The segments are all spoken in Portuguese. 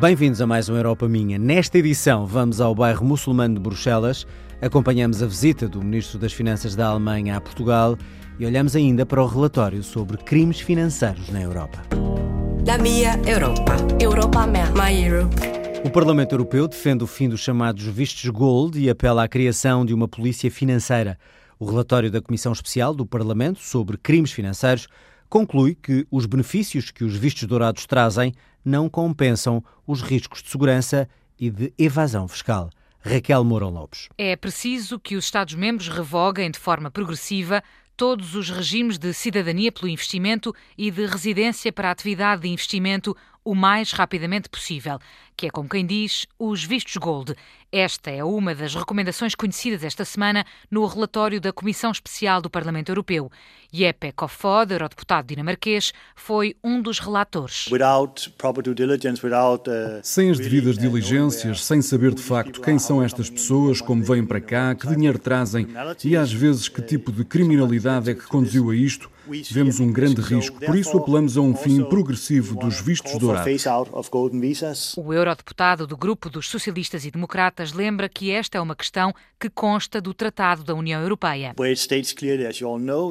Bem-vindos a mais um Europa Minha. Nesta edição, vamos ao bairro muçulmano de Bruxelas, acompanhamos a visita do Ministro das Finanças da Alemanha a Portugal e olhamos ainda para o relatório sobre crimes financeiros na Europa. La mia Europa. Europa minha. My Europe. O Parlamento Europeu defende o fim dos chamados vistos gold e apela à criação de uma polícia financeira. O relatório da Comissão Especial do Parlamento sobre crimes financeiros conclui que os benefícios que os vistos dourados trazem não compensam os riscos de segurança e de evasão fiscal. Raquel Mourão Lopes. É preciso que os Estados-membros revoguem de forma progressiva todos os regimes de cidadania pelo investimento e de residência para a atividade de investimento o mais rapidamente possível, que é como quem diz, os vistos gold. Esta é uma das recomendações conhecidas esta semana no relatório da Comissão Especial do Parlamento Europeu. Jeppe Kofod, eurodeputado dinamarquês, foi um dos relatores. Uh, sem as devidas uh, diligências, sem saber de facto quem são estas pessoas, como vêm para cá, que dinheiro trazem e às vezes que tipo de criminalidade é que conduziu a isto, vemos um grande risco. Por isso apelamos a um fim progressivo dos vistos dourados. O eurodeputado do grupo dos socialistas e democratas lembra que esta é uma questão que consta do Tratado da União Europeia.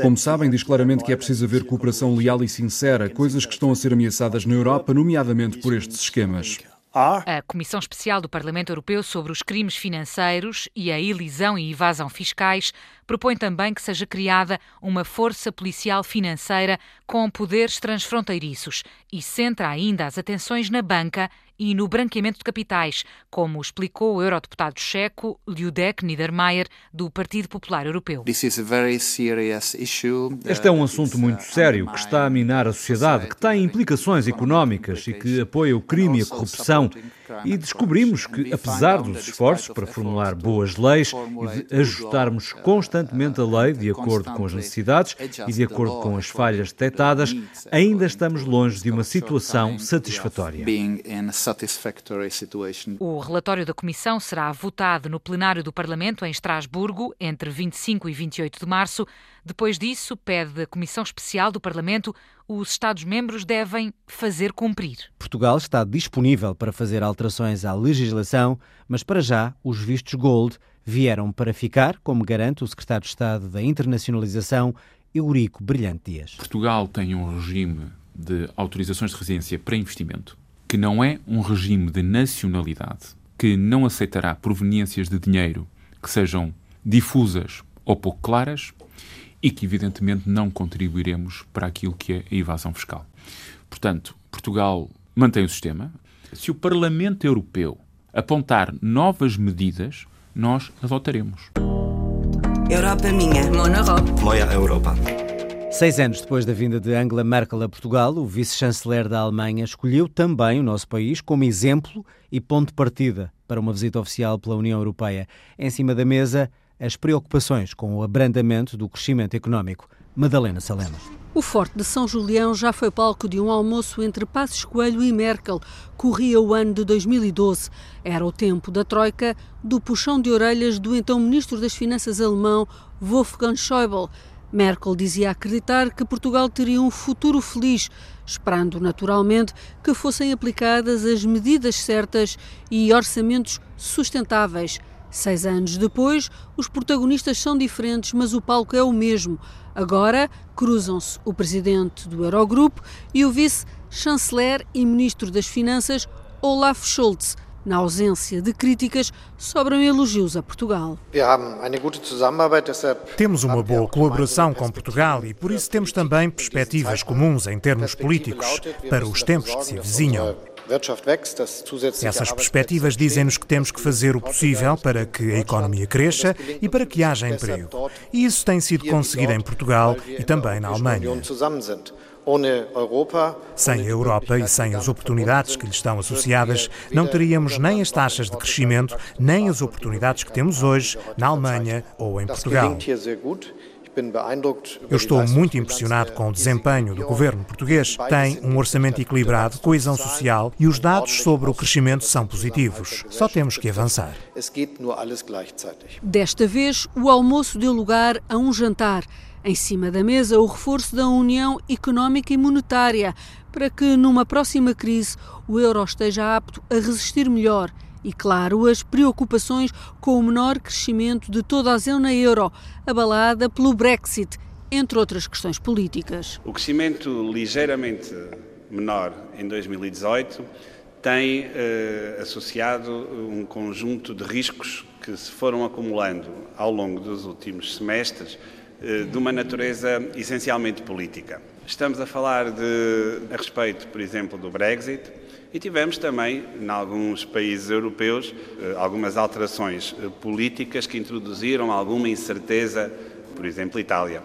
Como sabem, diz claramente que é preciso haver cooperação leal e sincera, coisas que estão a ser ameaçadas na Europa, nomeadamente por estes esquemas. A. Comissão Especial do Parlamento Europeu sobre os Crimes Financeiros e a Elisão e Evasão Fiscais propõe também que seja criada uma força policial financeira com poderes transfronteiriços e centra ainda as atenções na banca e no branqueamento de capitais, como explicou o eurodeputado checo Ludek Niedermayer, do Partido Popular Europeu. Este é um assunto muito sério que está a minar a sociedade, que tem implicações económicas e que apoia o crime e a corrupção. E descobrimos que, apesar dos esforços para formular boas leis e de ajustarmos constantemente a lei de acordo com as necessidades e de acordo com as falhas detectadas, ainda estamos longe de uma situação satisfatória. O relatório da Comissão será votado no plenário do Parlamento em Estrasburgo entre 25 e 28 de março. Depois disso, pede a Comissão Especial do Parlamento, os Estados-membros devem fazer cumprir. Portugal está disponível para fazer alterações à legislação, mas para já os vistos Gold vieram para ficar, como garante o Secretário de Estado da Internacionalização, Eurico Brilhante Dias. Portugal tem um regime de autorizações de residência para investimento que não é um regime de nacionalidade, que não aceitará proveniências de dinheiro que sejam difusas ou pouco claras e que, evidentemente, não contribuiremos para aquilo que é a evasão fiscal. Portanto, Portugal mantém o sistema. Se o Parlamento Europeu apontar novas medidas, nós adotaremos. Europa minha. Monoeurope. Moja Europa. Seis anos depois da vinda de Angela Merkel a Portugal, o vice-chanceler da Alemanha escolheu também o nosso país como exemplo e ponto de partida para uma visita oficial pela União Europeia. Em cima da mesa, as preocupações com o abrandamento do crescimento económico. Madalena Salema. O Forte de São Julião já foi palco de um almoço entre Passos Coelho e Merkel. Corria o ano de 2012. Era o tempo da Troika, do puxão de orelhas do então Ministro das Finanças alemão Wolfgang Schäuble Merkel dizia acreditar que Portugal teria um futuro feliz, esperando naturalmente que fossem aplicadas as medidas certas e orçamentos sustentáveis. Seis anos depois, os protagonistas são diferentes, mas o palco é o mesmo. Agora cruzam-se o presidente do Eurogrupo e o vice-chanceler e ministro das Finanças, Olaf Scholz na ausência de críticas, sobram elogios a Portugal. Temos uma boa colaboração com Portugal e por isso temos também perspectivas comuns em termos políticos para os tempos que se avizinham. Essas perspectivas dizem-nos que temos que fazer o possível para que a economia cresça e para que haja emprego. E isso tem sido conseguido em Portugal e também na Alemanha. Sem a Europa e sem as oportunidades que lhe estão associadas, não teríamos nem as taxas de crescimento, nem as oportunidades que temos hoje na Alemanha ou em Portugal. Eu estou muito impressionado com o desempenho do governo português. Tem um orçamento equilibrado, coesão social e os dados sobre o crescimento são positivos. Só temos que avançar. Desta vez, o almoço deu lugar a um jantar. Em cima da mesa, o reforço da União Económica e Monetária, para que numa próxima crise o euro esteja apto a resistir melhor e, claro, as preocupações com o menor crescimento de toda a zona euro, abalada pelo Brexit, entre outras questões políticas. O crescimento ligeiramente menor em 2018 tem eh, associado um conjunto de riscos que se foram acumulando ao longo dos últimos semestres eh, de uma natureza essencialmente política. Estamos a falar de, a respeito, por exemplo, do Brexit, e tivemos também, em alguns países europeus, eh, algumas alterações eh, políticas que introduziram alguma incerteza, por exemplo, Itália.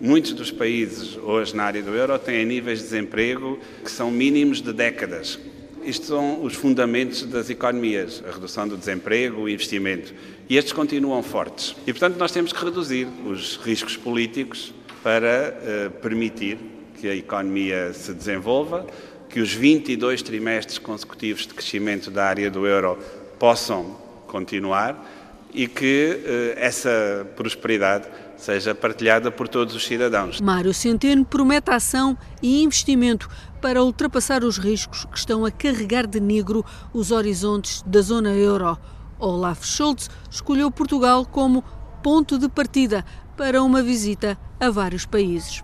Muitos dos países hoje na área do euro têm níveis de desemprego que são mínimos de décadas. Isto são os fundamentos das economias, a redução do desemprego, o investimento. E estes continuam fortes. E, portanto, nós temos que reduzir os riscos políticos para uh, permitir que a economia se desenvolva, que os 22 trimestres consecutivos de crescimento da área do euro possam continuar e que eh, essa prosperidade seja partilhada por todos os cidadãos. Mário Centeno promete ação e investimento para ultrapassar os riscos que estão a carregar de negro os horizontes da zona euro. Olaf Scholz escolheu Portugal como ponto de partida para uma visita a vários países.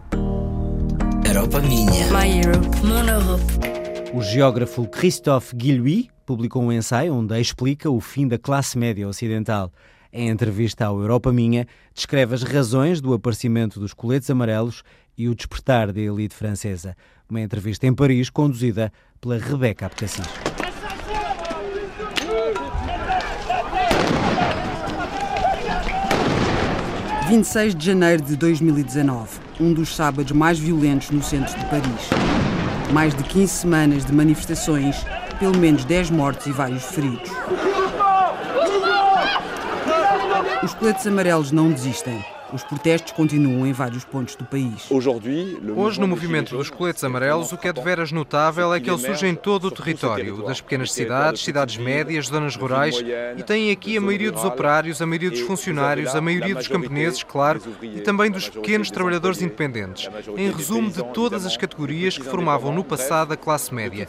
Europa minha. My Europe. Mon Europe. O geógrafo Christophe Guillouis publicou um ensaio onde explica o fim da classe média ocidental. Em entrevista ao Europa Minha, descreve as razões do aparecimento dos coletes amarelos e o despertar da elite francesa. Uma entrevista em Paris conduzida pela Rebeca Abcacis. 26 de janeiro de 2019, um dos sábados mais violentos no centro de Paris. Mais de 15 semanas de manifestações, pelo menos 10 mortos e vários feridos. Os coletes amarelos não desistem. Os protestos continuam em vários pontos do país. Hoje, no movimento dos coletes amarelos, o que é de veras notável é que ele surge em todo o território, das pequenas cidades, cidades médias, zonas rurais, e tem aqui a maioria dos operários, a maioria dos funcionários, a maioria dos camponeses, claro, e também dos pequenos trabalhadores independentes. Em resumo, de todas as categorias que formavam no passado a classe média.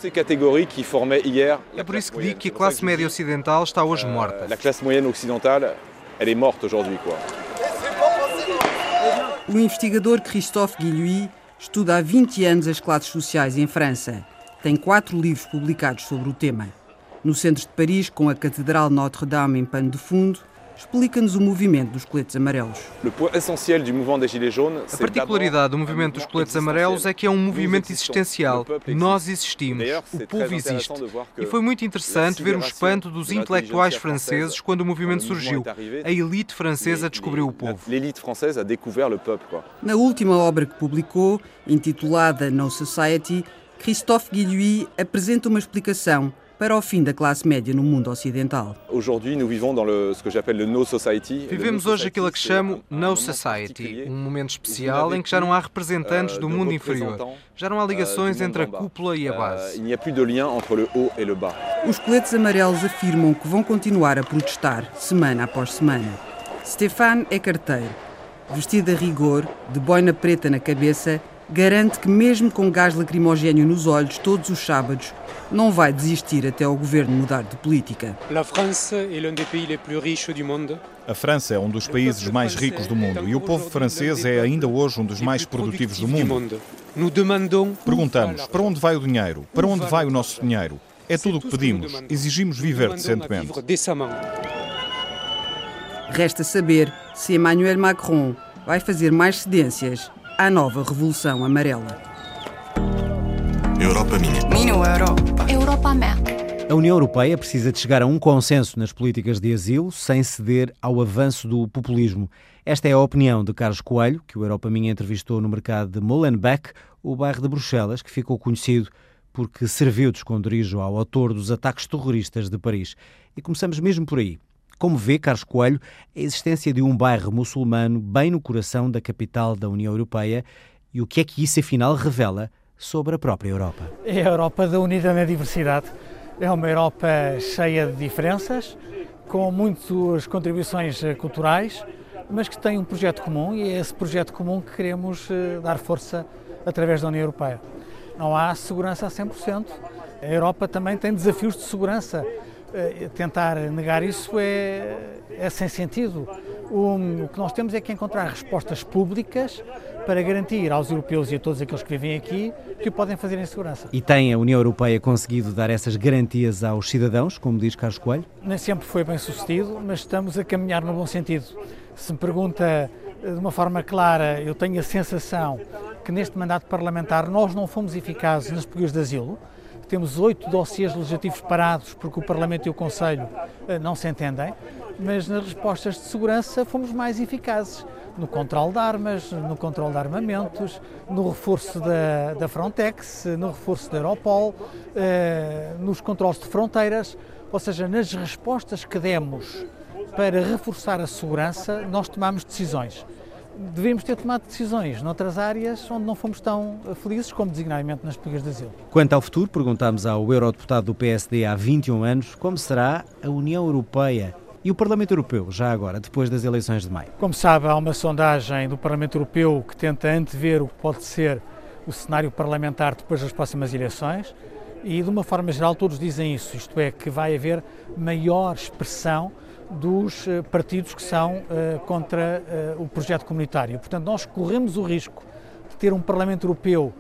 É por isso que digo que a classe média ocidental está hoje morta. A classe moyenne ocidental, ela é morta hoje, o investigador Christophe Guillouis estuda há 20 anos as classes sociais em França. Tem quatro livros publicados sobre o tema. No centro de Paris, com a Catedral Notre-Dame em pano de fundo, Explica-nos o movimento dos coletes amarelos. A particularidade do movimento dos coletes amarelos é que é um movimento existencial. Nós existimos, o povo existe. E foi muito interessante ver o espanto dos intelectuais franceses quando o movimento surgiu. A elite francesa descobriu o povo. Na última obra que publicou, intitulada No Society, Christophe Guillouis apresenta uma explicação para o fim da classe média no mundo ocidental. Vivemos hoje aquilo a que chamo No Society, um momento especial em que já não há representantes do mundo inferior. Já não há ligações entre a cúpula e a base. Os coletes amarelos afirmam que vão continuar a protestar semana após semana. Stéphane é carteiro. Vestido a rigor, de boina preta na cabeça, garante que, mesmo com gás lacrimogéneo nos olhos todos os sábados, não vai desistir até o governo mudar de política. A França é um dos países mais ricos do mundo e o povo francês é ainda hoje um dos mais produtivos do mundo. Perguntamos: para onde vai o dinheiro? Para onde vai o nosso dinheiro? É tudo o que pedimos. Exigimos viver decentemente. Resta saber se Emmanuel Macron vai fazer mais cedências à nova Revolução Amarela. Europa minha. Minha Europa. Europa minha. A União Europeia precisa de chegar a um consenso nas políticas de asilo sem ceder ao avanço do populismo. Esta é a opinião de Carlos Coelho, que o Europa Minha entrevistou no mercado de Molenbeek, o bairro de Bruxelas, que ficou conhecido porque serviu de esconderijo ao autor dos ataques terroristas de Paris. E começamos mesmo por aí. Como vê, Carlos Coelho, a existência de um bairro muçulmano bem no coração da capital da União Europeia e o que é que isso afinal revela sobre a própria Europa? É a Europa da unida na diversidade. É uma Europa cheia de diferenças, com muitas contribuições eh, culturais, mas que tem um projeto comum e é esse projeto comum que queremos eh, dar força através da União Europeia. Não há segurança a 100%. A Europa também tem desafios de segurança tentar negar isso é, é sem sentido. O, o, que nós temos é que encontrar respostas públicas para garantir aos europeus e a todos aqueles que vivem aqui que o podem fazer em segurança. E tem a União Europeia conseguido dar essas garantias aos cidadãos, como diz Carlos Coelho? Nem sempre foi bem sucedido, mas estamos a caminhar no bom sentido. Se me pergunta eh, de uma forma clara, eu tenho a sensação que neste mandato parlamentar nós não fomos eficazes nas pedidos de asilo temos oito dossiês legislativos parados porque o Parlamento e o Conselho eh, não se entendem, mas nas respostas de segurança fomos mais eficazes no controle de armas, no controle de armamentos, no reforço da, da Frontex, no reforço da Europol, eh, nos controles de fronteiras, ou seja, nas respostas que demos para reforçar a segurança, nós tomamos decisões devemos ter tomado decisões noutras áreas onde não fomos tão felizes, como designadamente nas políticas de asilo. Quanto ao futuro, perguntámos ao eurodeputado do PSD há 21 anos como será a União Europeia e o Parlamento Europeu, já agora, depois das eleições de maio. Como sabe, há uma sondagem do Parlamento Europeu que tenta antever o que pode ser o cenário parlamentar depois das próximas eleições e, de uma forma geral, todos dizem isso, isto é, que vai haver maior expressão dos eh, partidos que são uh, contra uh, o projeto comunitário. Portanto, nós corremos o risco de ter um Parlamento Europeu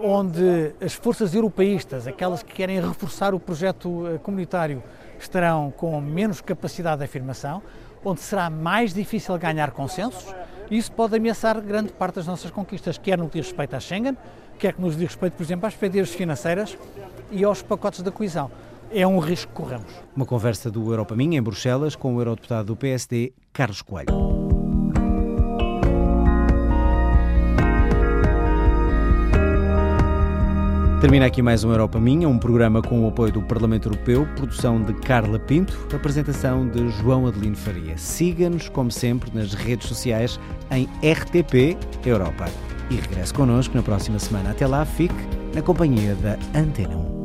onde as forças europeístas, aquelas que querem reforçar o projeto comunitário, estarão com menos capacidade de afirmação, onde será mais difícil ganhar consensos. E isso pode ameaçar grande parte das nossas conquistas, quer no que diz respeito à Schengen, quer que nos diz respeito, por exemplo, às perspectivas financeiras e aos pacotes da coesão é um risco que corremos. Uma conversa do Europa Minha em Bruxelas com o eurodeputado do PSD, Carlos Coelho. Termina aqui mais um Europa Minha, um programa com o apoio do Parlamento Europeu, produção de Carla Pinto, apresentação de João Adelino Faria. Siga-nos, como sempre, nas redes sociais em RTP Europa. E regresse connosco na próxima semana. Até lá, fique na companhia da Antena 1.